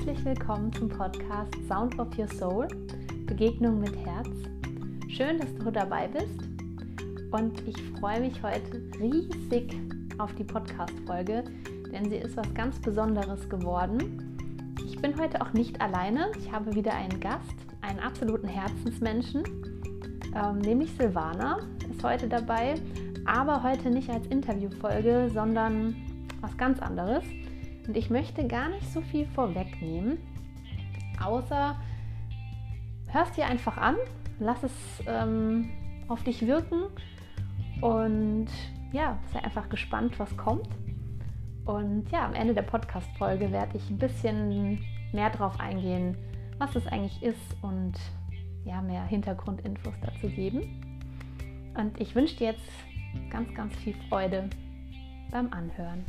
herzlich willkommen zum Podcast Sound of Your Soul, Begegnung mit Herz. Schön, dass du dabei bist und ich freue mich heute riesig auf die Podcast-Folge, denn sie ist was ganz Besonderes geworden. Ich bin heute auch nicht alleine, ich habe wieder einen Gast, einen absoluten Herzensmenschen, ähm, nämlich Silvana ist heute dabei, aber heute nicht als Interviewfolge, sondern was ganz anderes. Und ich möchte gar nicht so viel vorwegnehmen, außer hörst dir einfach an, lass es ähm, auf dich wirken und ja, sei einfach gespannt, was kommt. Und ja, am Ende der Podcast-Folge werde ich ein bisschen mehr drauf eingehen, was es eigentlich ist und ja, mehr Hintergrundinfos dazu geben. Und ich wünsche dir jetzt ganz, ganz viel Freude beim Anhören.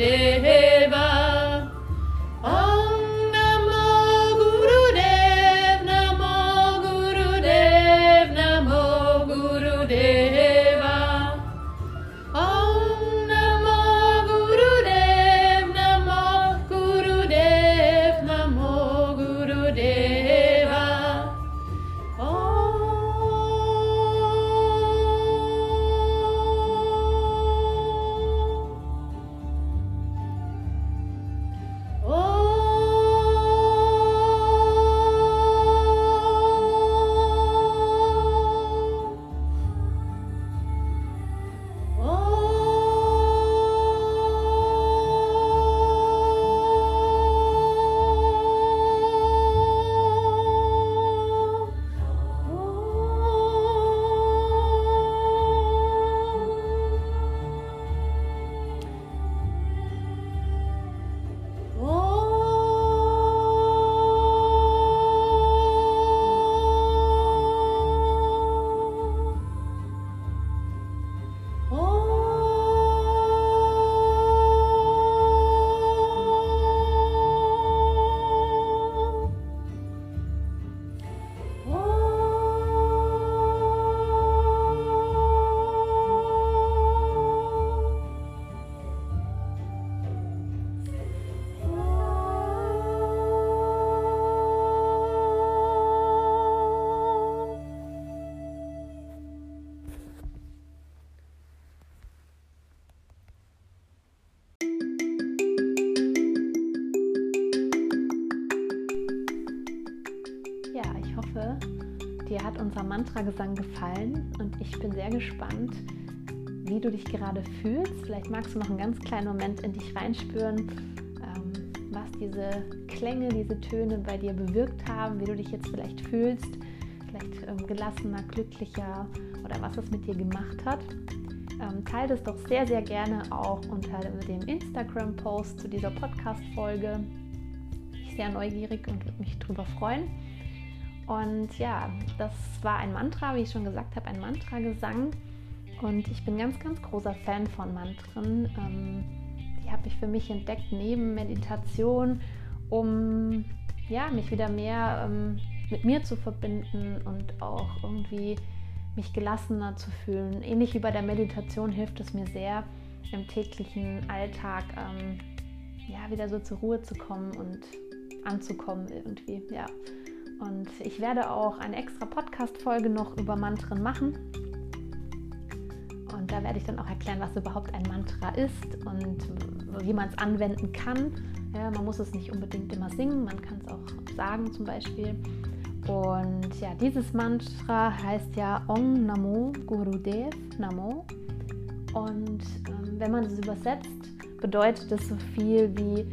Dir Mantra-Gesang gefallen und ich bin sehr gespannt, wie du dich gerade fühlst. Vielleicht magst du noch einen ganz kleinen Moment in dich reinspüren, ähm, was diese Klänge, diese Töne bei dir bewirkt haben, wie du dich jetzt vielleicht fühlst, vielleicht ähm, gelassener, glücklicher oder was es mit dir gemacht hat. Ähm, teile es doch sehr, sehr gerne auch unter dem Instagram-Post zu dieser Podcast-Folge. Ich bin sehr neugierig und würde mich darüber freuen. Und ja, das war ein Mantra, wie ich schon gesagt habe, ein Mantra-Gesang. Und ich bin ganz, ganz großer Fan von Mantren. Ähm, die habe ich für mich entdeckt neben Meditation, um ja, mich wieder mehr ähm, mit mir zu verbinden und auch irgendwie mich gelassener zu fühlen. Ähnlich wie bei der Meditation hilft es mir sehr, im täglichen Alltag ähm, ja, wieder so zur Ruhe zu kommen und anzukommen irgendwie. Ja. Und ich werde auch eine extra Podcast-Folge noch über Mantren machen. Und da werde ich dann auch erklären, was überhaupt ein Mantra ist und wie man es anwenden kann. Ja, man muss es nicht unbedingt immer singen, man kann es auch sagen zum Beispiel. Und ja, dieses Mantra heißt ja Ong Namo Gurudev Namo. Und ähm, wenn man es übersetzt, bedeutet es so viel wie,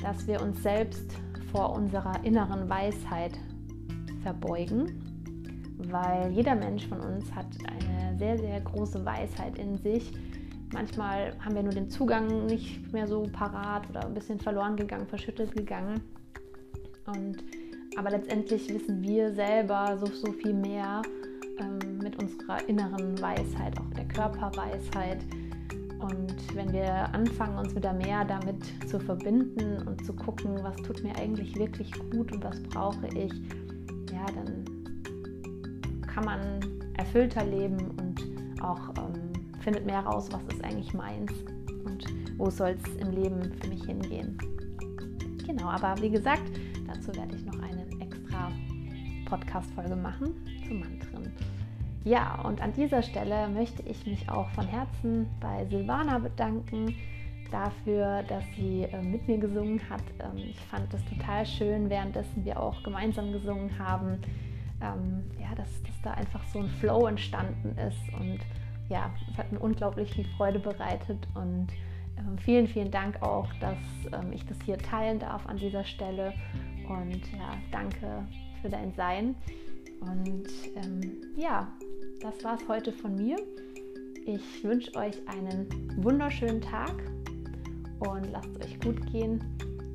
dass wir uns selbst vor unserer inneren Weisheit verbeugen, weil jeder Mensch von uns hat eine sehr, sehr große Weisheit in sich. Manchmal haben wir nur den Zugang nicht mehr so parat oder ein bisschen verloren gegangen, verschüttet gegangen. Und, aber letztendlich wissen wir selber so, so viel mehr ähm, mit unserer inneren Weisheit, auch der Körperweisheit. Und wenn wir anfangen, uns wieder mehr damit zu verbinden und zu gucken, was tut mir eigentlich wirklich gut und was brauche ich, ja, dann kann man erfüllter leben und auch ähm, findet mehr raus, was ist eigentlich meins und wo soll es im Leben für mich hingehen. Genau, aber wie gesagt, dazu werde ich noch eine extra Podcast-Folge machen zu Mantren. Ja, und an dieser Stelle möchte ich mich auch von Herzen bei Silvana bedanken dafür, dass sie äh, mit mir gesungen hat. Ähm, ich fand das total schön, währenddessen wir auch gemeinsam gesungen haben. Ähm, ja, dass, dass da einfach so ein Flow entstanden ist und ja, es hat mir unglaublich viel Freude bereitet und ähm, vielen, vielen Dank auch, dass ich das hier teilen darf an dieser Stelle und ja, danke für dein Sein und ähm, ja, das war es heute von mir. Ich wünsche euch einen wunderschönen Tag und lasst es euch gut gehen.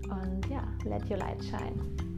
Und ja, let your light shine.